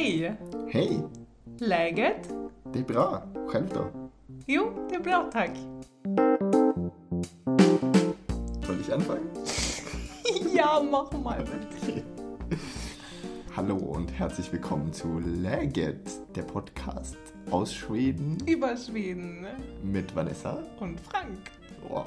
Hej! Hej! Läget? Det är bra. Själv då? Jo, det är bra tack. Soll ich anfangen? ja, mach mal bitte. Hallo und herzlich willkommen zu Läget, der Podcast aus Schweden Über Schweden mit Vanessa. und Frank. Boah,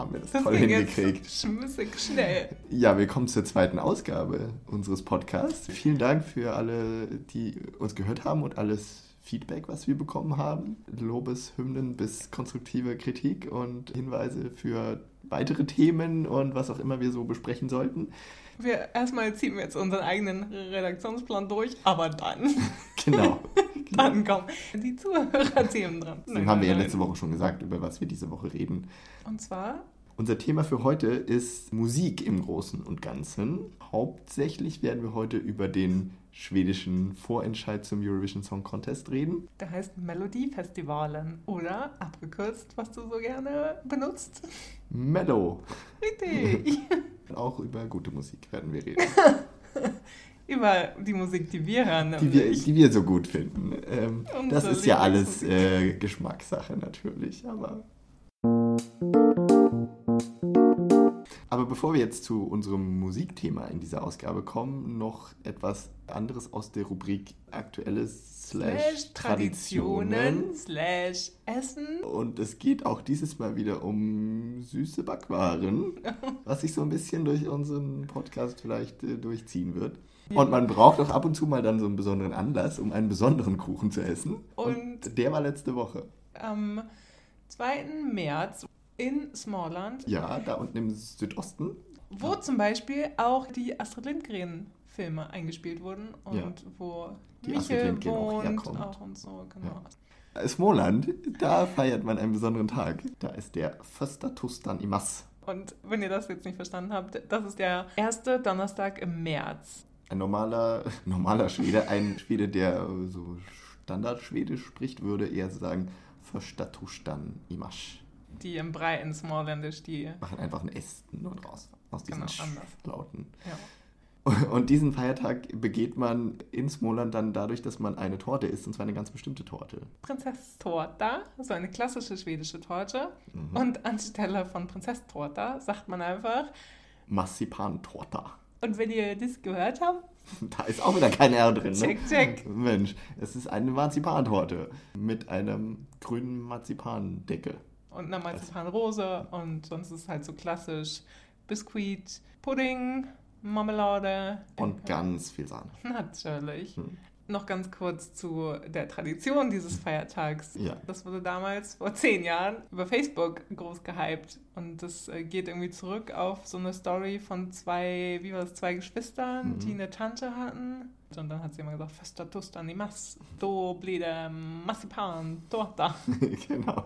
haben wir das, Das toll hingekriegt. schmissig schnell. Ja, willkommen zur zweiten Ausgabe unseres Podcasts. Vielen Dank für alle, die uns gehört haben und alles Feedback, was wir bekommen haben. Lobeshymnen bis konstruktive Kritik und Hinweise für weitere Themen und was auch immer wir so besprechen sollten. Wir, erstmal ziehen wir jetzt unseren eigenen Redaktionsplan durch, aber dann, Genau. dann kommen die Zuhörerthemen dran. Das haben wir ja letzte Woche schon gesagt, über was wir diese Woche reden. Und zwar, Unser Thema für heute ist Musik im Großen und Ganzen. Hauptsächlich werden wir heute über den schwedischen Vorentscheid zum Eurovision Song Contest reden. der heißt Melodiefestivalen. Oder abgekürzt, was du so gerne benutzt. Mellow. Richtig. Auch über gute Musik werden wir reden, Über die Musik, die wir hören. die wir, die wir so gut finden. Ähm, das ist ja alles äh, Geschmackssache natürlich, aber. Aber bevor wir jetzt zu unserem Musikthema in dieser Ausgabe kommen, noch etwas anderes aus der Rubrik Aktuelles slash Traditionen. slash Essen. Und es geht auch dieses Mal wieder um süße Backwaren, was sich so ein bisschen durch unseren Podcast vielleicht äh, durchziehen wird. Und man braucht auch ab und zu mal dann so einen besonderen Anlass, um einen besonderen Kuchen zu essen. Und- der war letzte Woche. Am 2. März in Smallland, Ja, da unten im Südosten. wo zum Beispiel auch die Astrid Lindgren-Filme eingespielt wurden und Ja. wo Die Michel auch wohnt herkommt. auch und so, genau. Småland, da feiert man einen besonderen Tag. Da ist der Första Tustan Imas. Und wenn ihr das jetzt nicht verstanden habt, das ist der erste Donnerstag im März. Ein normaler, normaler Schwede, ein Schwede, der so Standardschwedisch spricht, würde eher sagen Första Tustan Imas. Die im Brei in Smalllandisch, die Machen einfach ein S nur draus. Aus diesen Genau. Lauten. ja. Und diesen Feiertag begeht man in Småland dann dadurch, dass man eine Torte isst, und zwar eine ganz bestimmte Torte. Prinsesstårta, so eine klassische schwedische Torte. Mhm. Und anstelle von Prinsesstårta sagt man einfach, Marzipantorta. und wenn ihr das gehört habt, Da ist auch wieder kein R drin, ne? check, check. Mensch, es ist eine Marzipantorte mit einem grünen Marzipandeckel. Und eine Marzipanrose und sonst ist es halt so klassisch Biskuit, Pudding, Marmelade. Und ganz viel Sahne. Natürlich. Hm. Noch ganz kurz zu der Tradition dieses Feiertags. Ja. Das wurde damals vor zehn Jahren über Facebook groß gehypt. Und das äh, geht irgendwie zurück auf so eine Story von zwei, wie war das, zwei Geschwistern, Mhm. die eine Tante hatten. Und dann hat sie immer gesagt, Festa tusta ni mas, do blir det marzipan torta. genau.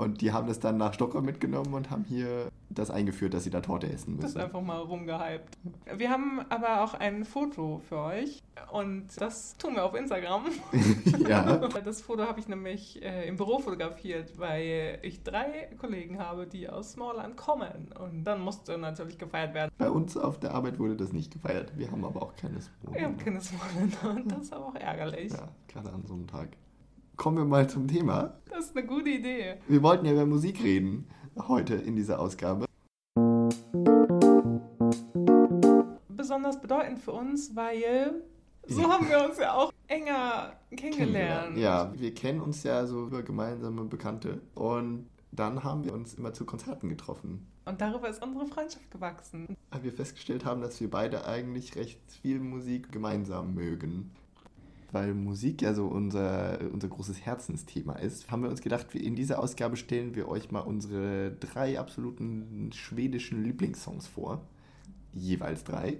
Und die haben das dann nach Stockholm mitgenommen und haben hier das eingeführt, dass sie da Torte essen Das ist müssen. einfach mal rumgehypt. Wir haben aber auch ein Foto für euch und das tun wir auf Instagram. ja. Das Foto habe ich nämlich äh, im Büro fotografiert, weil ich drei Kollegen habe, die aus Smallland kommen. Und dann musste natürlich gefeiert werden. Bei uns auf der Arbeit wurde das nicht gefeiert. Wir haben aber auch keines. Ich habe keine Smallländer und das ist aber auch ärgerlich. Ja, gerade an so einem Tag. Kommen wir mal zum Thema. Das ist eine gute Idee. Wir wollten ja über Musik reden heute in dieser Ausgabe. Besonders bedeutend für uns, weil so Ja. haben wir uns ja auch enger kennengelernt. Ja, wir kennen uns ja so über gemeinsame Bekannte. Und dann haben wir uns immer zu Konzerten getroffen. Und darüber ist unsere Freundschaft gewachsen. Weil wir festgestellt haben, dass wir beide eigentlich recht viel Musik gemeinsam mögen. Weil Musik ja so unser, unser großes Herzensthema ist, haben wir uns gedacht, in dieser Ausgabe stellen wir euch mal unsere drei absoluten schwedischen Lieblingssongs vor. Jeweils drei.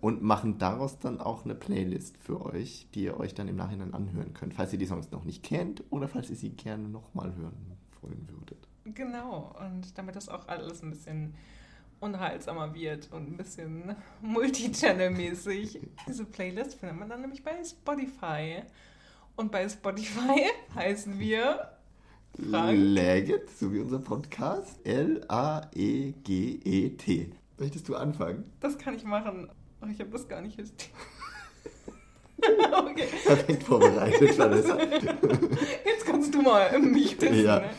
Und machen daraus dann auch eine Playlist für euch, die ihr euch dann im Nachhinein anhören könnt, falls ihr die Songs noch nicht kennt oder falls ihr sie gerne nochmal hören wollen würdet. Genau, und damit das auch alles ein bisschen unterhaltsamer wird und ein bisschen Multichannel-mäßig. Diese Playlist findet man dann nämlich bei Spotify. Und bei Spotify heißen wir Frank. Läget, so wie unser Podcast. L-A-E-G-E-T. Möchtest du anfangen? Das kann ich machen. Oh, ich habe das gar nicht. okay. Perfekt vorbereitet, Vanessa. Jetzt kannst du mal mich testen. Ja. Ne?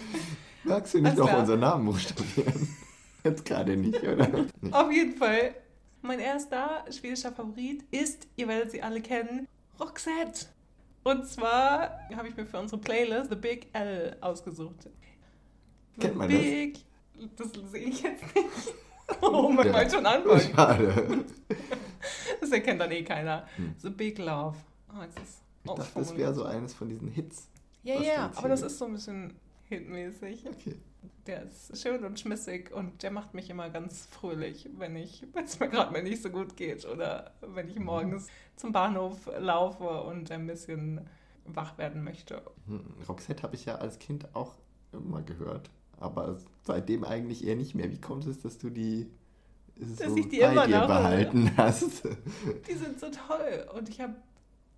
Magst du nicht Alles noch klar. unseren Namen buchstabieren? Jetzt gerade nicht, oder? Nee. Auf jeden Fall. Mein erster schwedischer Favorit ist, ihr werdet sie alle kennen, Roxette. Und zwar habe ich mir für unsere Playlist The Big L ausgesucht. The Kennt man das? Big, das? sehe ich jetzt nicht. Oh, man Ja. schon anfangen. Schade. Das erkennt dann eh keiner. Hm. The Big Love. Oh, jetzt ist Ich dachte, das wäre so eines von diesen Hits. Ja, ja, aber das ist so ein bisschen hitmäßig. Okay. Der ist schön und schmissig und der macht mich immer ganz fröhlich, wenn ich, wenn es mir gerade mal nicht so gut geht oder wenn ich morgens zum Bahnhof laufe und ein bisschen wach werden möchte. Hm, Roxette habe ich ja als Kind auch immer gehört. Aber seitdem eigentlich eher nicht mehr. Wie kommt es, dass du die Dass so ich die bei immer dir behalten hast? Die sind so toll und ich habe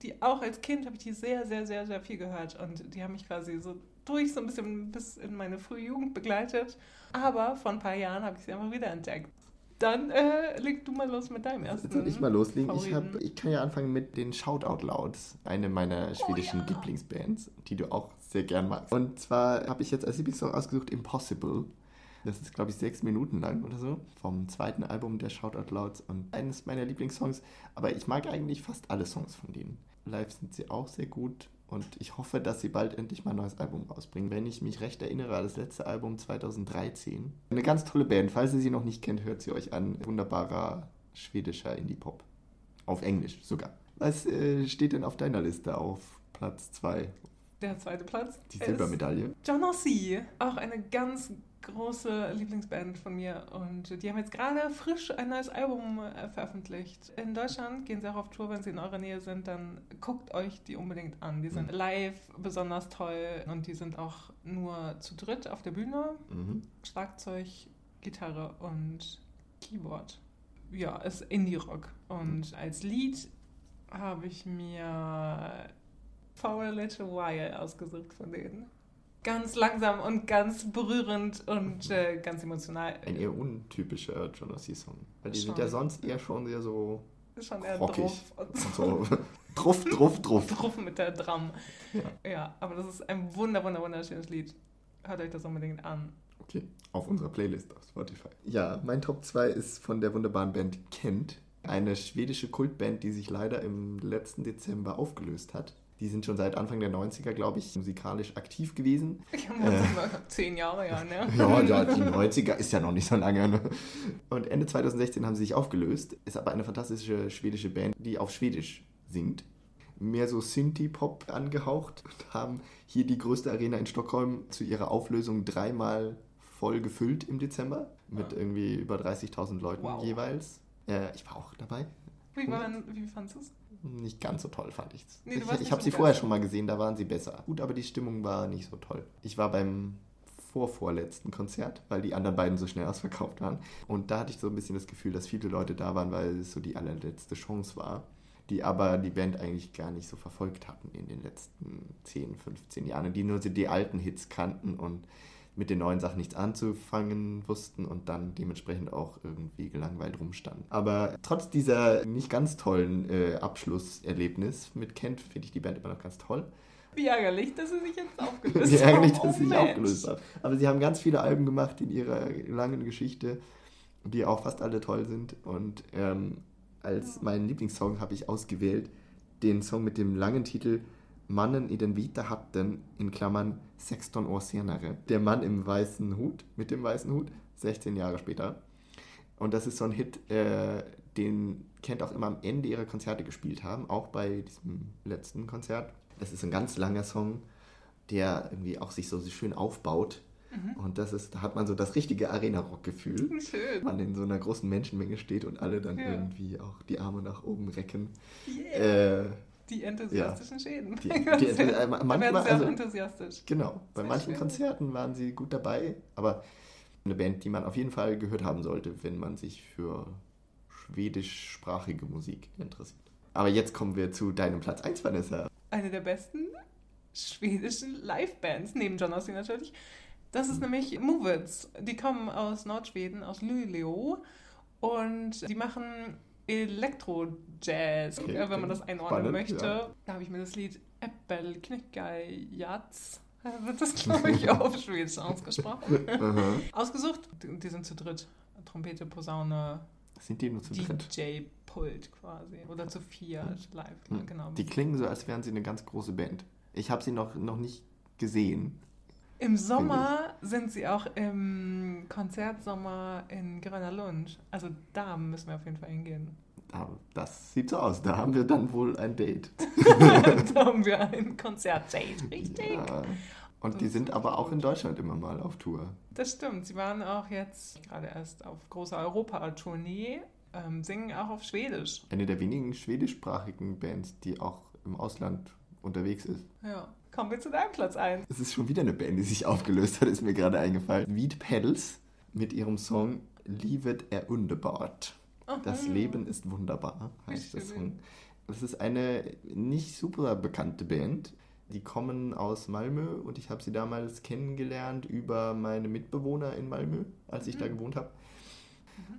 die auch als Kind habe ich die sehr, sehr, sehr, sehr viel gehört und die haben mich quasi so durch so ein bisschen bis in meine frühe Jugend begleitet. Aber vor ein paar Jahren habe ich sie einfach wieder entdeckt. Dann äh, leg du mal los mit deinem ersten. Soll ich mal loslegen? Ich, hab, ich kann ja anfangen mit den Shoutout Louds, eine meiner schwedischen Oh ja. Lieblingsbands, die du auch sehr gern magst. Und zwar habe ich jetzt als Lieblingssong ausgesucht Impossible. Das ist, glaube ich, sechs Minuten lang oder so. Vom zweiten Album der Shoutout Louds und eines meiner Lieblingssongs. Aber ich mag eigentlich fast alle Songs von denen. Live sind sie auch sehr gut und ich hoffe, dass sie bald endlich mal ein neues Album rausbringen. Wenn ich mich recht erinnere, war das letzte Album 2013. Eine ganz tolle Band. Falls ihr sie noch nicht kennt, hört sie euch an. Wunderbarer schwedischer Indie-Pop. Auf Englisch sogar. Was äh, steht denn auf deiner Liste auf Platz 2? Der zweite Platz. Die Silbermedaille. John C. Auch eine ganz große Lieblingsband von mir. Und die haben jetzt gerade frisch ein neues Album äh, veröffentlicht. In Deutschland gehen sie auch auf Tour, wenn sie in eurer Nähe sind, dann guckt euch die unbedingt an. Die sind Mhm. live besonders toll und die sind auch nur zu dritt auf der Bühne. Mhm. Schlagzeug, Gitarre und Keyboard. Ja, ist Indie-Rock. Und als Lied habe ich mir For a Little While ausgesucht von denen. Ganz langsam und ganz berührend und äh, ganz emotional. Ein eher untypischer John C-Song. Weil die sind Schon. ja sonst eher schon sehr so schon eher rockig. drauf und und so druff, druff, druff. drauf mit der Drum. Ja. Ja, aber das ist ein wunder, wunder, wunderschönes Lied. Hört euch das unbedingt an. Okay, auf unserer Playlist auf Spotify. Ja, mein Top 2 ist von der wunderbaren Band Kent. Eine schwedische Kultband, die sich leider im letzten Dezember aufgelöst hat. Die sind schon seit Anfang der 90er, glaube ich, musikalisch aktiv gewesen. Ich habe äh. zehn Jahre, ja, ne? Ja, ja, die 90er ist ja noch nicht so lange. Ne? Und Ende 2016 haben sie sich aufgelöst. Ist aber eine fantastische schwedische Band, die auf Schwedisch singt. Mehr so Synthie-Pop angehaucht und haben hier die größte Arena in Stockholm zu ihrer Auflösung dreimal voll gefüllt im Dezember. Mit Ah. irgendwie über 30.000 Leuten Wow. jeweils. Äh, ich war auch dabei. Wie, waren, wie fandest du es? Nicht ganz so toll fand ich's. Nee, du ich ich habe sie vorher schon mal gesehen, da waren sie besser. Gut, aber die Stimmung war nicht so toll. Ich war beim vorvorletzten Konzert, weil die anderen beiden so schnell ausverkauft waren. Und da hatte ich so ein bisschen das Gefühl, dass viele Leute da waren, weil es so die allerletzte Chance war, die aber die Band eigentlich gar nicht so verfolgt hatten in den letzten 10, 15 Jahren. Die nur so die alten Hits kannten und mit den neuen Sachen nichts anzufangen wussten und dann dementsprechend auch irgendwie gelangweilt rumstanden. Aber trotz dieser nicht ganz tollen äh, Abschlusserlebnis mit Kent finde ich die Band immer noch ganz toll. Wie ärgerlich, dass sie sich jetzt aufgelöst Wie haben. ärgerlich, dass Oh, sie sich Mensch. aufgelöst haben. Aber sie haben ganz viele Alben gemacht in ihrer langen Geschichte, die auch fast alle toll sind. Und ähm, als meinen Lieblingssong habe ich ausgewählt den Song mit dem langen Titel Mannen i den vita hatten, in Klammern 16 år senare. Der Mann im weißen Hut, mit dem weißen Hut, 16 Jahre später. Und das ist so ein Hit, äh, den Kent auch immer am Ende ihrer Konzerte gespielt haben, auch bei diesem letzten Konzert. Das ist ein ganz langer Song, der irgendwie auch sich so schön aufbaut. Mhm. Und das ist, da hat man so das richtige Arena-Rock-Gefühl. Schön. Man in so einer großen Menschenmenge steht und alle dann Ja. irgendwie auch die Arme nach oben recken. Yeah. Äh, die enthusiastischen Schäden. die, die, äh, da werden manchmal, also, enthusiastisch. genau, bei Sehr manchen schön. Konzerten waren sie gut dabei, aber eine Band, die man auf jeden Fall gehört haben sollte, wenn man sich für schwedischsprachige Musik interessiert. Aber jetzt kommen wir zu deinem Platz 1, Vanessa. Eine der besten schwedischen Live-Bands, neben John Ossie natürlich. Das Mhm. ist nämlich Movits. Die kommen aus Nordschweden, aus Luleå. Und die machen Elektro-Jazz, Okay, wenn man das einordnen spannend, möchte. ja. Da habe ich mir das Lied Äppel Knickgei Jatz, äh, wird das glaube ich auf Schwedisch ausgesprochen, ausgesucht. Die, sind zu dritt. Trompete, Posaune, Sind die nur zu dritt? DJ-Pult quasi. Oder zu viert live, Hm. genau. Die klingen so, als wären sie eine ganz große Band. Ich habe sie noch, noch nicht gesehen. Im Sommer sind sie auch im Konzertsommer in Gröner Lund. Also da müssen wir auf jeden Fall hingehen. Aber das sieht so aus. Da haben wir dann wohl ein Date. da haben wir ein Konzertdate, richtig? Ja. Und die Das sind ist aber auch in. Deutschland immer mal auf Tour. Das stimmt. Sie waren auch jetzt gerade erst auf großer Europa-Tournee, ähm, singen auch auf Schwedisch. Eine der wenigen schwedischsprachigen Bands, die auch im Ausland unterwegs ist. Ja. Kommen wir zu deinem Platz 1. Es ist schon wieder eine Band, die sich aufgelöst hat, ist mir gerade eingefallen. Weed Pedals mit ihrem Song Livet er underbart. Das Leben ist wunderbar, heißt der. Song. Das ist eine nicht super bekannte Band. Die kommen aus Malmö und ich habe sie damals kennengelernt über meine Mitbewohner in Malmö, als ich da gewohnt habe.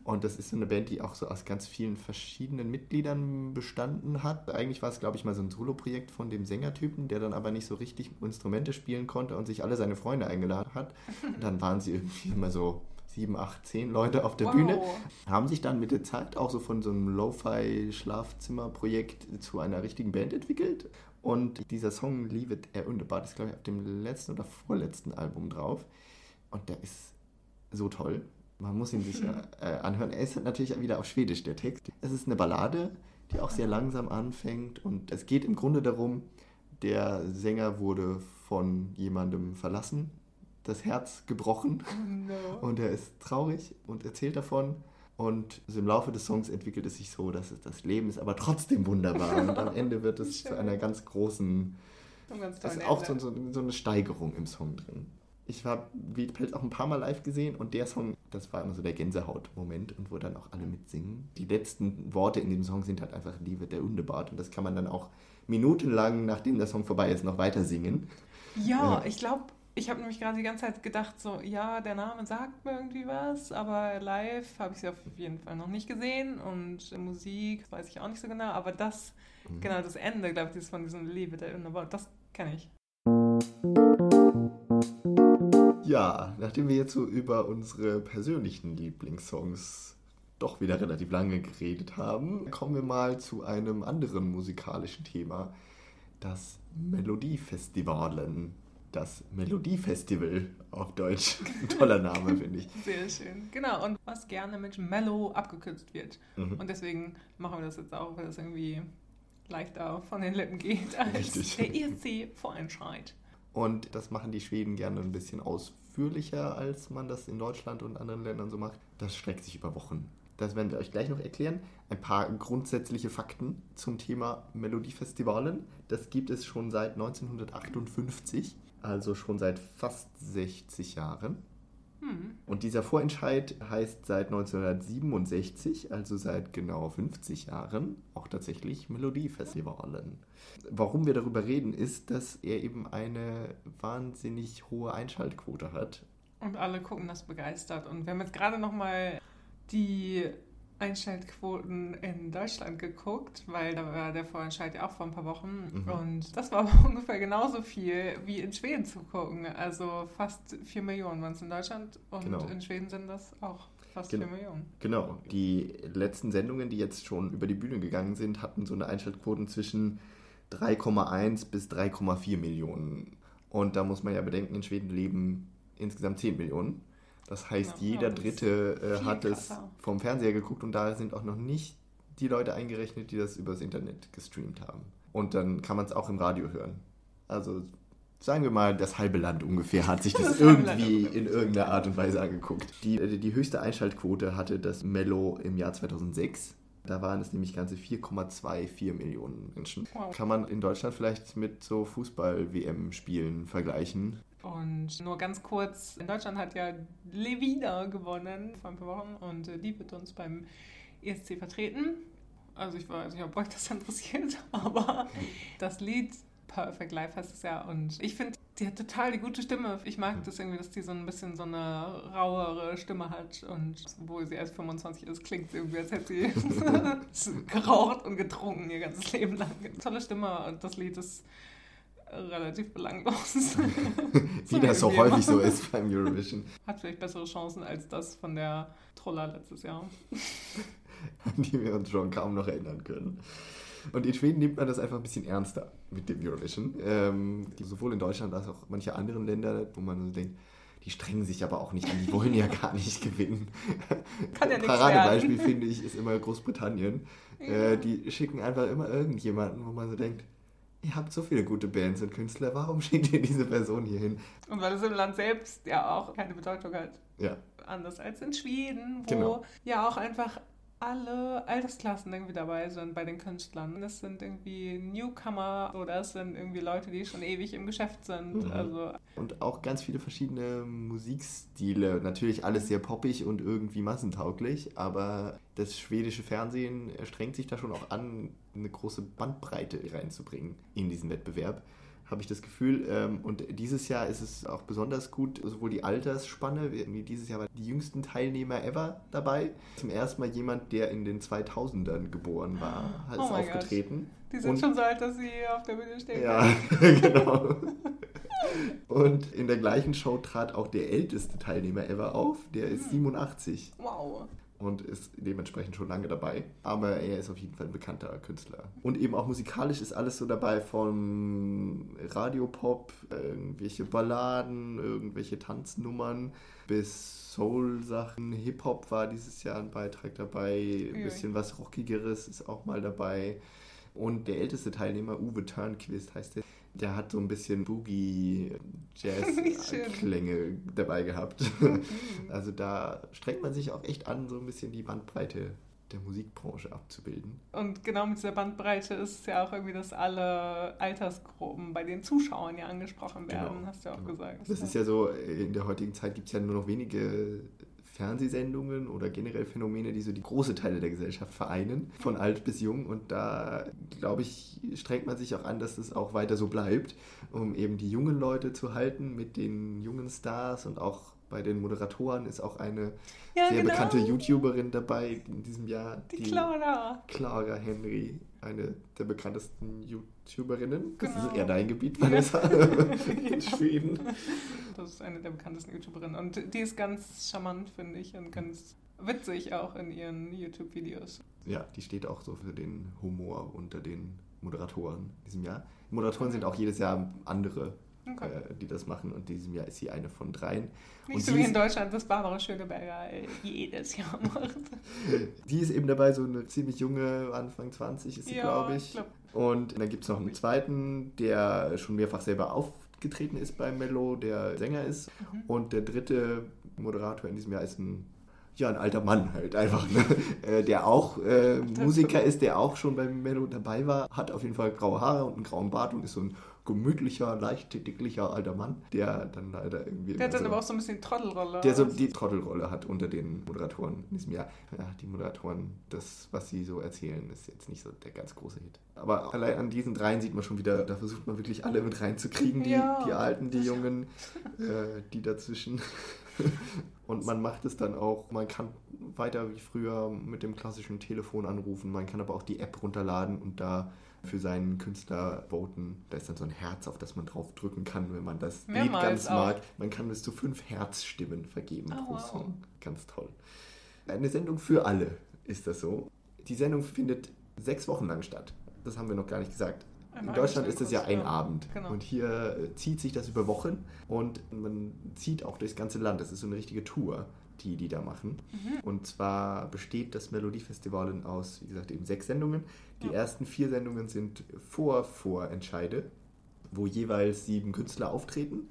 Und das ist so eine Band, die auch so aus ganz vielen verschiedenen Mitgliedern bestanden hat. Eigentlich war es, glaube ich, mal so ein Solo-Projekt von dem Sängertypen, der dann aber nicht so richtig Instrumente spielen konnte und sich alle seine Freunde eingeladen hat. Und dann waren sie irgendwie immer so sieben, acht, zehn Leute auf der Wow. Bühne haben sich dann mit der Zeit auch so von so einem Lo-Fi-Schlafzimmer-Projekt zu einer richtigen Band entwickelt. Und dieser Song Leave It Air Underbar ist, glaube ich, auf dem letzten oder vorletzten Album drauf. Und der ist so toll. Man muss ihn sich äh, anhören. Er ist natürlich wieder auf Schwedisch, der Text. Es ist eine Ballade, die auch sehr langsam anfängt. Und es geht im Grunde darum, der Sänger wurde von jemandem verlassen, das Herz gebrochen. No. Und er ist traurig und erzählt davon. Und so im Laufe des Songs entwickelt es sich so, dass es, das Leben ist aber trotzdem wunderbar. Und am Ende wird es zu einer ganz großen, ganz da ist auch so, so eine Steigerung im Song drin. Ich habe Wiedpelt auch ein paar Mal live gesehen und der Song, das war immer so der Gänsehaut-Moment und wo dann auch alle mitsingen. Die letzten Worte in dem Song sind halt einfach Liebe der Underbart und das kann man dann auch minutenlang, nachdem der Song vorbei ist, noch weiter singen. Ja, Ja. ich glaube, ich habe nämlich gerade die ganze Zeit gedacht, so, ja, der Name sagt mir irgendwie was, aber live habe ich sie auf jeden Fall noch nicht gesehen und Musik weiß ich auch nicht so genau, aber das, Mhm. genau das Ende, glaube ich, das von diesem Liebe der Underbar, das kenne ich. Ja, nachdem wir jetzt so über unsere persönlichen Lieblingssongs doch wieder relativ lange geredet haben, kommen wir mal zu einem anderen musikalischen Thema, das Melodiefestivalen. Das Melodiefestival auf Deutsch. Ein toller Name, finde ich. Sehr schön. Genau, und was gerne mit Mellow abgekürzt wird. Mhm. Und deswegen machen wir das jetzt auch, weil das irgendwie leichter von den Lippen geht als Richtig. der ESC-Vorentscheid. Und das machen die Schweden gerne ein bisschen ausführlicher, als man das in Deutschland und anderen Ländern so macht. Das streckt sich über Wochen. Das werden wir euch gleich noch erklären. Ein paar grundsätzliche Fakten zum Thema Melodiefestivalen. Das gibt es schon seit 1958, also schon seit fast 60 Jahren. Hm. Und dieser Vorentscheid heißt seit 1967, also seit genau 50 Jahren, auch tatsächlich Melodiefestivalen. Warum wir darüber reden, ist, dass er eben eine wahnsinnig hohe Einschaltquote hat. Und alle gucken das begeistert. Und wir haben jetzt gerade nochmal die Einschaltquoten in Deutschland geguckt, weil da war der Vorentscheid ja auch vor ein paar Wochen. Mhm. Und das war ungefähr genauso viel wie in Schweden zu gucken. Also fast 4 Millionen waren es in Deutschland und Genau. in Schweden sind das auch fast Genau. 4 Millionen. Genau, die letzten Sendungen, die jetzt schon über die Bühne gegangen sind, hatten so eine Einschaltquote zwischen 3,1 bis 3,4 Millionen. Und da muss man ja bedenken, in Schweden leben insgesamt 10 Millionen. Das heißt, Ja, jeder Dritte äh, hat es krasser. vom Fernseher geguckt und da sind auch noch nicht die Leute eingerechnet, die das übers Internet gestreamt haben. Und dann kann man es auch im Radio hören. Also sagen wir mal, das halbe Land ungefähr hat sich das, Das irgendwie in irgendeiner Art und Weise angeguckt. Die, äh, die höchste Einschaltquote hatte das Mello im Jahr 2006. Da waren es nämlich ganze 4,24 Millionen Menschen. Wow. Kann man in Deutschland vielleicht mit so Fußball-WM-Spielen vergleichen. Und nur ganz kurz, in Deutschland hat ja Levina gewonnen vor ein paar Wochen und äh, die wird uns beim ESC vertreten. Also ich weiß nicht, ob euch das interessiert, aber das Lied Perfect Life heißt es ja und ich finde Die hat total die gute Stimme. Ich mag das irgendwie, dass die so ein bisschen so eine rauere Stimme hat. Und obwohl sie erst 25 ist, klingt sie irgendwie, als hätte sie geraucht und getrunken ihr ganzes Leben lang. Tolle Stimme und das Lied ist relativ belanglos. Wie das so häufig so ist beim Eurovision. Hat vielleicht bessere Chancen als das von der Troller letztes Jahr. An die wir uns schon kaum noch erinnern können. Und in Schweden nimmt man das einfach ein bisschen ernster mit dem Eurovision. Ähm, sowohl in Deutschland als auch manche anderen Länder, wo man so denkt, die strengen sich aber auch nicht an, die wollen ja gar nicht gewinnen. Kann ja Paradebeispiel finde ich ist immer Großbritannien. Ja. Äh, die schicken einfach immer irgendjemanden, wo man so denkt, ihr habt so viele gute Bands und Künstler, warum schickt ihr diese Person hier hin? Und weil es im Land selbst ja auch keine Bedeutung hat. Ja. Anders als in Schweden, wo genau. ja auch einfach alle Altersklassen irgendwie dabei sind bei den Künstlern. Das sind irgendwie Newcomer oder es sind irgendwie Leute, die schon ewig im Geschäft sind. Mhm. Also und auch ganz viele verschiedene Musikstile. Natürlich alles sehr poppig und irgendwie massentauglich, aber das schwedische Fernsehen strengt sich da schon auch an, eine große Bandbreite reinzubringen in diesen Wettbewerb habe ich das Gefühl. Ähm, und dieses Jahr ist es auch besonders gut, sowohl die Altersspanne, wie dieses Jahr waren die jüngsten Teilnehmer ever dabei. Zum ersten Mal jemand, der in den 2000ern geboren war, hat oh aufgetreten. Gosh. Die sind und, schon so alt, dass sie auf der Bühne stehen. Ja, genau. Und in der gleichen Show trat auch der älteste Teilnehmer ever auf. Der ist 87. Hm. Wow und ist dementsprechend schon lange dabei. Aber er ist auf jeden Fall ein bekannter Künstler. Und eben auch musikalisch ist alles so dabei von Radiopop, irgendwelche Balladen, irgendwelche Tanznummern bis Soul-Sachen. Hip-Hop war dieses Jahr ein Beitrag dabei. Ein bisschen was Rockigeres ist auch mal dabei. Und der älteste Teilnehmer, Uwe Turnquist heißt der, der hat so ein bisschen Boogie-Jazz-Klänge dabei gehabt. Mhm. also da strengt man sich auch echt an, so ein bisschen die Bandbreite der Musikbranche abzubilden. Und genau mit dieser Bandbreite ist es ja auch irgendwie, dass alle Altersgruppen bei den Zuschauern ja angesprochen werden, genau, hast du ja auch genau. gesagt. Das ist ja so, in der heutigen Zeit gibt es ja nur noch wenige Fernsehsendungen oder generell Phänomene, die so die große Teile der Gesellschaft vereinen, von alt bis jung. Und da, glaube ich, strengt man sich auch an, dass das auch weiter so bleibt, um eben die jungen Leute zu halten mit den jungen Stars und auch bei den Moderatoren ist auch eine ja, sehr genau. bekannte YouTuberin dabei in diesem Jahr. Die, die Clara. Clara Henry, eine der bekanntesten YouTuberinnen. Genau. Das ist eher dein Gebiet, Vanessa, in Schweden. Das ist eine der bekanntesten YouTuberinnen. Und die ist ganz charmant, finde ich, und ganz witzig auch in ihren YouTube-Videos. Ja, die steht auch so für den Humor unter den Moderatoren in diesem Jahr. Moderatoren sind auch jedes Jahr andere Okay. Äh, die das machen. Und diesem Jahr ist sie eine von dreien. Nicht und so wie in Deutschland, das Barbara Schöneberger jedes Jahr macht. die ist eben dabei, so eine ziemlich junge, Anfang 20 ist sie, ja, glaube ich. Glaub. Und dann gibt es noch einen zweiten, der schon mehrfach selber aufgetreten ist bei Mello, der Sänger ist. Mhm. Und der dritte Moderator in diesem Jahr ist ein ja, ein alter Mann halt einfach, ne? äh, der auch äh, Musiker ist, der auch schon beim Mello dabei war, hat auf jeden Fall graue Haare und einen grauen Bart und ist so ein gemütlicher, leicht dicklicher alter Mann, der dann leider irgendwie. Der hat dann so, aber auch so ein bisschen Trottelrolle. Der so die Trottelrolle hat unter den Moderatoren in diesem Jahr. Ja, die Moderatoren, das, was sie so erzählen, ist jetzt nicht so der ganz große Hit. Aber allein an diesen dreien sieht man schon wieder, da versucht man wirklich alle mit reinzukriegen, die, ja. die Alten, die Jungen, äh, die dazwischen. Und man macht es dann auch, man kann weiter wie früher mit dem klassischen Telefon anrufen, man kann aber auch die App runterladen und da für seinen Künstler voten. Da ist dann so ein Herz, auf das man drauf drücken kann, wenn man das Lied ganz auch. mag. Man kann bis zu fünf Herzstimmen vergeben oh, pro Song. Wow. Ganz toll. Eine Sendung für alle ist das so. Die Sendung findet sechs Wochen lang statt. Das haben wir noch gar nicht gesagt. Ein In Deutschland ist das ja ein Abend. Genau. Und hier äh, zieht sich das über Wochen und man zieht auch durchs ganze Land. Das ist so eine richtige Tour die die da machen. Mhm. Und zwar besteht das Melodiefestival aus, wie gesagt, eben sechs Sendungen. Die ja. ersten vier Sendungen sind Vor-Vorentscheide, wo jeweils sieben Künstler auftreten.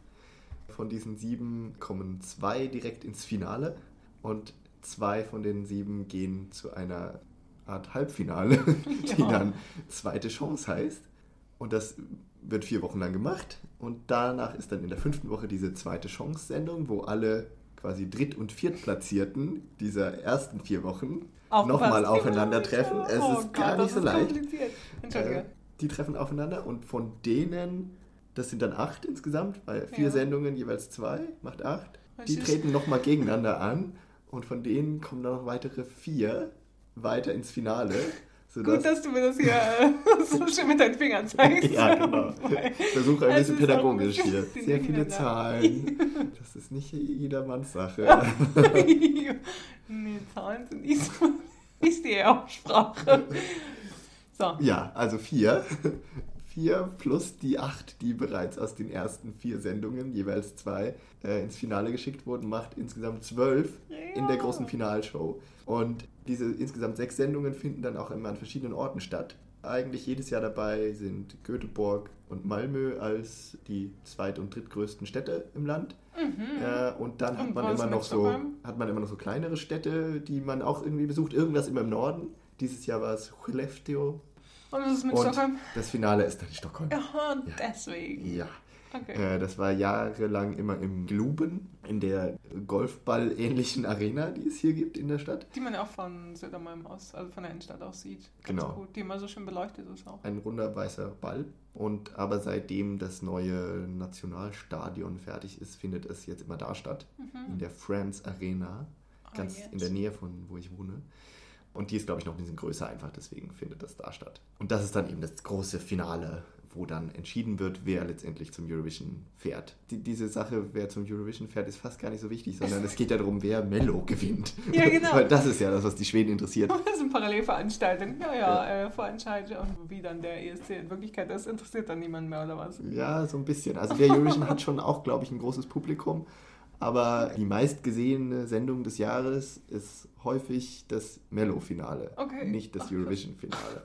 Von diesen sieben kommen zwei direkt ins Finale und zwei von den sieben gehen zu einer Art Halbfinale, die ja. dann zweite Chance heißt. Und das wird vier Wochen lang gemacht. Und danach ist dann in der fünften Woche diese zweite Chance-Sendung, wo alle quasi Dritt- und Viertplatzierten dieser ersten vier Wochen nochmal aufeinandertreffen. Es oh ist gar Gott, nicht so leicht. Äh, die treffen aufeinander und von denen Das sind dann acht insgesamt, weil vier Ja. Sendungen jeweils zwei, macht acht. Die treten nochmal gegeneinander an und von denen kommen dann noch weitere vier weiter ins Finale. Sodass Gut, dass du mir das hier äh, so schön mit deinen Fingern zeigst. Ja, genau. Ich versuche ein Es bisschen ist pädagogisch ein hier. Sehr viele. Zahlen. Das ist nicht jedermanns Sache. nee, Zahlen sind nicht so nicht die Aussprache. So. Ja, also vier. Vier plus die acht, die bereits aus den ersten vier Sendungen, jeweils zwei, äh, ins Finale geschickt wurden, macht insgesamt zwölf in der Ja. großen Finalshow. Und diese insgesamt sechs Sendungen finden dann auch immer an verschiedenen Orten statt. Eigentlich jedes Jahr dabei sind Göteborg und Malmö als die zweit- und drittgrößten Städte im Land. Äh, und dann hat man immer noch so hat man immer noch so kleinere Städte, die man auch irgendwie besucht. Irgendwas immer im Norden. Dieses Jahr war es Skellefteå. Und was ist mit Und Stockholm? das Finale ist dann in Stockholm. Ja, Ja. deswegen. Ja. Okay. Äh, das war jahrelang immer im Gluben, in der Golfball-ähnlichen Arena, die es hier gibt in der Stadt. Die man ja auch von Södermalm aus, also von der Innenstadt aus sieht. Ganz Genau. gut. Die immer so schön beleuchtet ist auch. Ein runder weißer Ball. Und aber seitdem das neue Nationalstadion fertig ist, findet es jetzt immer da statt. In der France Arena. Ah, Ganz jetzt. in der Nähe von wo ich wohne. Und die ist, glaube ich, noch ein bisschen größer einfach, deswegen findet das da statt. Und das ist dann eben das große Finale, wo dann entschieden wird, wer letztendlich zum Eurovision fährt. Die, diese Sache, wer zum Eurovision fährt, ist fast gar nicht so wichtig, sondern es geht ja darum, wer Mello gewinnt. Ja, genau. Weil das ist ja das, was die Schweden interessiert. Das sind Parallelveranstaltungen. Ja, ja, Äh, Vorentscheide und wie dann der ESC in Wirklichkeit ist, interessiert dann niemand mehr oder was? Ja, so ein bisschen. Also der Eurovision hat schon auch, glaube ich, ein großes Publikum. Aber die meistgesehene Sendung des Jahres ist häufig das Mello-Finale, Okay. nicht das. Eurovision-Finale.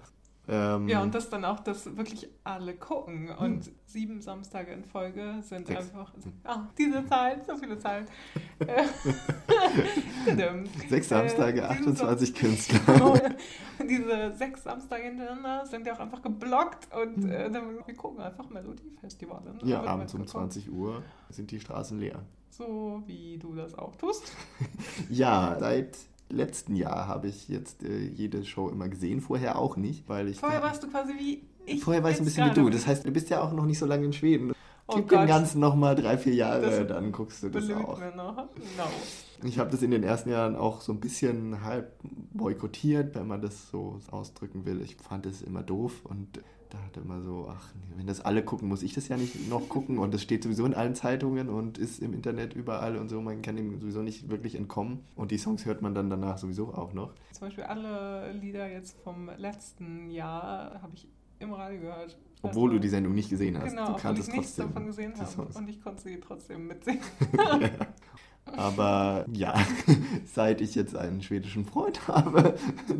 Ähm, Ja, und das dann auch, dass wirklich alle gucken. Und sieben Samstage in Folge sind Sechs. einfach. Ah, diese Zahlen, so viele Zahlen. Äh. Sechs Samstage, Äh, diesen 28 Sam- Künstler. Diese sechs Samstage hintereinander sind ja auch einfach geblockt und äh, dann, wir gucken einfach Melodiefestivale. ne? Ja, abends um mitgekommen. 20 Uhr sind die Straßen leer. So wie du das auch tust. Ja, seit letzten Jahr habe ich jetzt äh, jede Show immer gesehen, vorher auch nicht, weil ich... Vorher warst du quasi wie ich. Vorher war ich ein bisschen wie du. Das heißt, du bist ja auch noch nicht so lange in Schweden. Oh Gib dem Gott. Ganzen noch mal drei, vier Jahre, Das dann guckst du das auch. mir noch. No. Ich habe das in den ersten Jahren auch so ein bisschen halb boykottiert, wenn man das so ausdrücken will. Ich fand es immer doof und dachte immer so, ach, wenn das alle gucken, muss ich das ja nicht noch gucken und das steht sowieso in allen Zeitungen und ist im Internet überall und so, man kann dem sowieso nicht wirklich entkommen und die Songs hört man dann danach sowieso auch noch. Zum Beispiel alle Lieder jetzt vom letzten Jahr habe ich im Radio gehört. Obwohl Also, du die Sendung nicht gesehen hast. Genau, du obwohl ich kanntest nichts trotzdem davon gesehen habe. Und ich konnte sie trotzdem mitsingen. Aber ja, seit ich jetzt einen schwedischen Freund habe,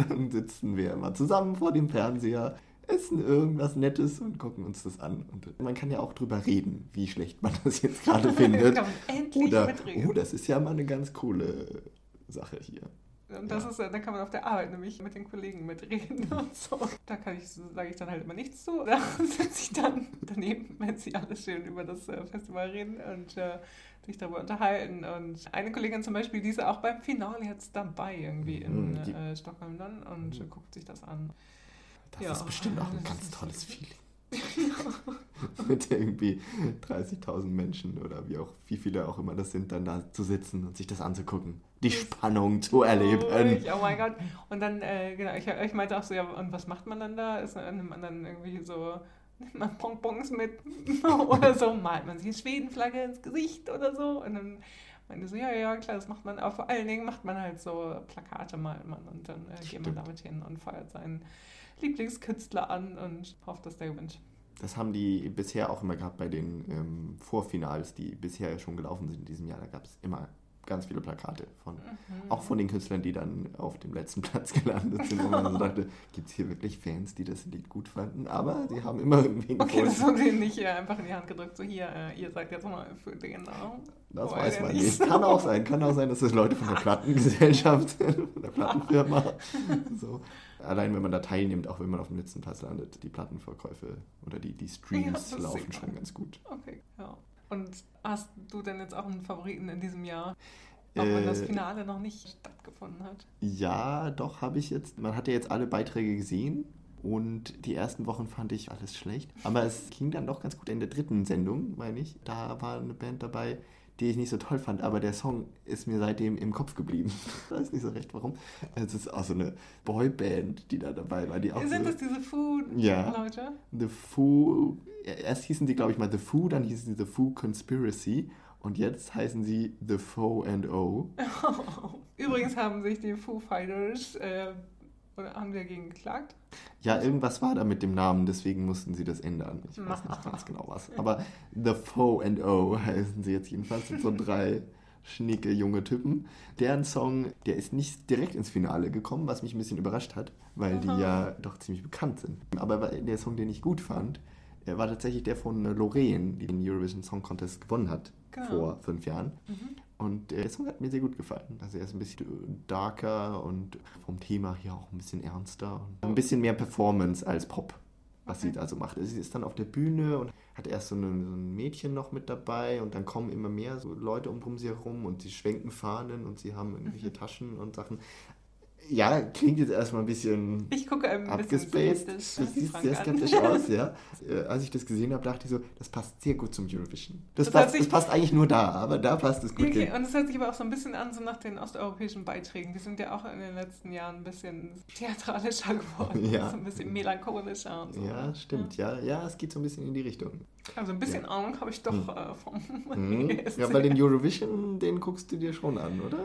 dann sitzen wir immer zusammen vor dem Fernseher, essen irgendwas Nettes und gucken uns das an. Und man kann ja auch drüber reden, wie schlecht man das jetzt gerade findet. Oder, mitreden. oh, das ist ja mal eine ganz coole Sache hier. Und das Ja. ist, äh, da kann man auf der Arbeit nämlich mit den Kollegen mitreden und so. Da kann ich, sage ich dann halt immer nichts zu. Da sitze ich dann daneben, wenn sie alles schön über das äh, Festival reden und äh, sich darüber unterhalten. Und eine Kollegin zum Beispiel, die ist auch beim Finale jetzt dabei irgendwie in Mhm, äh, Stockholm dann und äh, guckt sich das an. Das Ja. ist bestimmt auch ein Das ganz tolles Feeling. Mit irgendwie 30.000 Menschen oder wie auch, wie viele auch immer das sind, dann da zu sitzen und sich das anzugucken. Die Spannung zu erleben. Ruhig, Oh mein Gott. Und dann, äh, genau, ich, ich meinte auch so, ja, und was macht man dann da? Ist, nimmt man dann irgendwie so, nimmt man Bonbons mit oder so, malt man sich eine Schwedenflagge ins Gesicht oder so. Und dann meinte so, ja, ja, klar, das macht man, aber vor allen Dingen macht man halt so Plakate malt man und dann äh, geht man damit hin und feuert seinen Lieblingskünstler an und hofft, dass der gewinnt. Das haben die bisher auch immer gehabt bei den ähm, Vorfinals, die bisher schon gelaufen sind in diesem Jahr. Da gab es immer ganz viele Plakate von, Mhm. auch von den Künstlern, die dann auf dem letzten Platz gelandet sind, wo man so dachte, gibt es hier wirklich Fans, die das Lied gut fanden? Aber sie haben immer irgendwie einen Okay, das wurde ihnen nicht äh, einfach in die Hand gedrückt, so hier, äh, ihr sagt jetzt mal für den Namen. Das Wollen weiß man nicht so. Kann auch sein. Kann auch sein, dass das Leute von der Plattengesellschaft, von der Plattenfirma. So. Allein wenn man da teilnimmt, auch wenn man auf dem letzten Platz landet, die Plattenverkäufe oder die, die Ja, Streams das laufen schon ganz gut. Okay, ja. Und hast du denn jetzt auch einen Favoriten in diesem Jahr? Auch wenn das Äh, Finale noch nicht stattgefunden hat. Ja, doch, habe ich jetzt. Man hat ja jetzt alle Beiträge gesehen Und die ersten Wochen fand ich alles schlecht. Aber es ging dann doch ganz gut in der dritten Sendung, meine ich. Da war eine Band dabei, die ich nicht so toll fand, aber der Song ist mir seitdem im Kopf geblieben. ich weiß nicht so recht warum. Es ist auch so eine Boyband, die da dabei war. Die auch Sind so, das diese Food-Leute? Ja. The Foo, erst hießen die, glaube ich, mal The Foo, dann hießen sie The Foo Conspiracy und jetzt heißen sie The Fo and O. Übrigens haben sich die Foo Fighters, äh, oder haben die dagegen geklagt? Ja, irgendwas war da mit dem Namen, deswegen mussten sie das ändern. Ich weiß nicht ganz genau was. Aber The Fo and O heißen sie jetzt jedenfalls. Sind so drei schnicke junge Typen. Deren Song, der ist nicht direkt ins Finale gekommen, was mich ein bisschen überrascht hat, weil die ja doch ziemlich bekannt sind. Aber der Song, den ich gut fand, der war tatsächlich der von Lorraine, die den Eurovision Song Contest gewonnen hat Genau. vor fünf Jahren. Mhm. Und der Song hat mir sehr gut gefallen. Also er ist ein bisschen darker und vom Thema hier auch ein bisschen ernster. Und ein bisschen mehr Performance als Pop, was Okay. sie da so macht. Also sie ist dann auf der Bühne und hat erst so, eine, so ein Mädchen noch mit dabei und dann kommen immer mehr so Leute um, um sie herum und sie schwenken Fahnen und sie haben irgendwelche Taschen und Sachen. Ja, klingt jetzt erstmal ein bisschen Ich gucke ein bisschen abgespaced. skeptisch. Das wie sieht Frank sehr skeptisch aus, ja. Äh, Als ich das gesehen habe, dachte ich so, das passt sehr gut zum Eurovision. Das, Das passt, sich- das passt eigentlich nur da, aber da passt es gut Okay, hin. und es hört sich aber auch so ein bisschen an, so nach den osteuropäischen Beiträgen. Die sind ja auch in den letzten Jahren ein bisschen theatralischer geworden. Ja. So ein bisschen melancholischer und so. Ja, stimmt. Ja, ja, es geht so ein bisschen in die Richtung. Also ein bisschen Ja. Ahnung habe ich doch Hm. äh, vom. ESC. Ja, weil den Eurovision, den guckst du dir schon an, oder?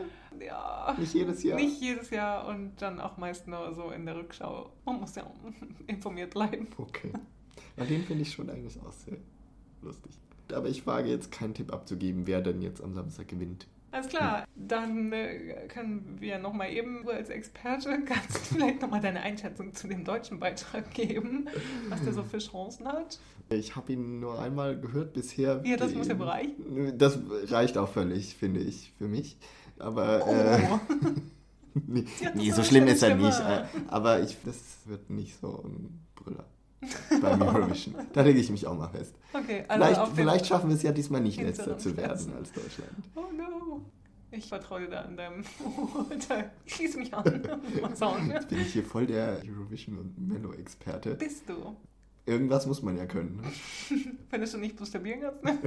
Ja, Nicht jedes Jahr. Nicht jedes Jahr und dann auch meist nur so in der Rückschau. Man muss ja informiert bleiben. Okay. Ja, den finde ich schon eigentlich auch sehr lustig. Aber ich wage jetzt keinen Tipp abzugeben, wer denn jetzt am Samstag gewinnt. Alles klar, dann äh, können wir nochmal eben als Experte, kannst du vielleicht nochmal deine Einschätzung zu dem deutschen Beitrag geben, was der so für Chancen hat. Ich habe ihn nur einmal gehört bisher. Ja, das muss ja reichen. Das reicht auch völlig, finde ich, für mich. Aber Oh. äh, nee, hat nee, so schlimm ist er nicht. Äh, aber ich, das wird nicht so ein Brüller beim Eurovision. Da lege ich mich auch mal fest. Okay, also vielleicht vielleicht schaffen wir es ja diesmal nicht letzter zu werden als Deutschland. Oh no. Ich vertraue dir da an deinem Urteil. Ich schließe mich an. Mal schauen. Jetzt bin ich hier voll der Eurovision- und Mello-Experte. Bist du? Irgendwas muss man ja können. Ne? Wenn du schon nicht buchstabieren kannst, ne?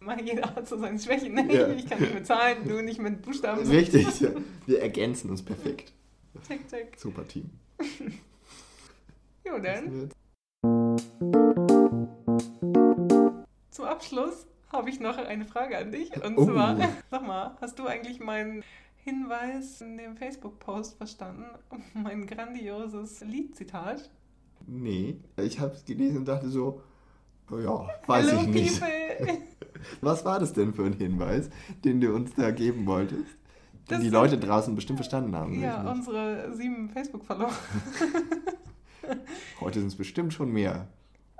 Jeder hat so seine Schwächen. Ne? Ja. Ich kann nicht mit Zahlen, du nicht mit Buchstaben. Richtig, ja. wir ergänzen uns perfekt. Tick, tick. Super Team. Jo, dann. Zum Abschluss habe ich noch eine Frage an dich. Und Oh. zwar, sag mal, hast du eigentlich meinen Hinweis in dem Facebook-Post verstanden? Mein grandioses Liedzitat? Nee, ich habe es gelesen und dachte so, oh ja, weiß Hello, ich nicht. people! Was war das denn für ein Hinweis, den du uns da geben wolltest? Das Den die Leute draußen bestimmt verstanden haben. Ja, unsere sieben Facebook-Follower. Heute sind es bestimmt schon mehr.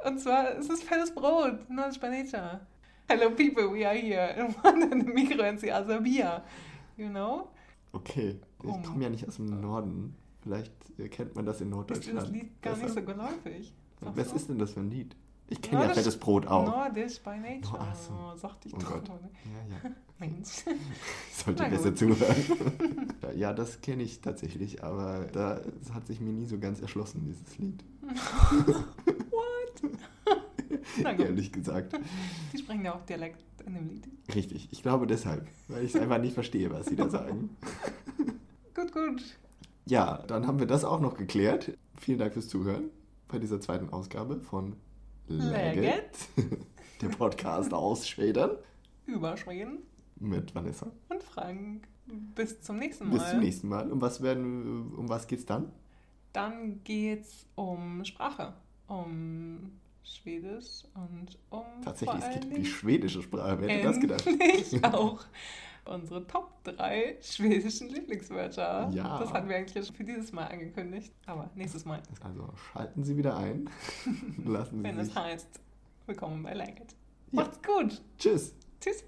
Und zwar, es ist fettes Brot, by Nature. Hello people, we are here. In the other beer. You know? Okay, ich komme ja nicht aus dem Norden. Vielleicht äh, kennt man das in Ist Norddeutschland. das Lied gar nicht so geläufig? Was ist denn das für ein Lied? Ich kenne ja fettes Brot auch. Nordisch by Nature. Ach so. Oh, sagte ich Oh doch. Gott. ne? Ja, ja. Mensch. Sollte besser zuhören. ja, das kenne ich tatsächlich, aber da hat sich mir nie so ganz erschlossen, dieses Lied. What? Ehrlich gesagt. die sprechen ja auch Dialekt in dem Lied. Richtig, ich glaube deshalb, weil ich es einfach nicht verstehe, was sie da sagen. Gut, gut. Ja, dann haben wir das auch noch geklärt. Vielen Dank fürs Zuhören bei dieser zweiten Ausgabe von Legget. der Podcast aus Schweden Überschwingen mit Vanessa. und Frank. Bis zum nächsten Mal. Bis zum nächsten Mal. Um was werden, um was geht's dann? Dann geht's um Sprache. Um Schwedisch und um. Tatsächlich, es geht um die schwedische Sprache. Wer hätte das gedacht? endlich auch unsere Top 3 schwedischen Lieblingswörter. Ja. Das hatten wir eigentlich schon für dieses Mal angekündigt, aber nächstes Mal. Also schalten Sie wieder ein. Lassen Sie Wenn es heißt, willkommen bei Langit. Ja. Macht's gut. Tschüss. Tschüss.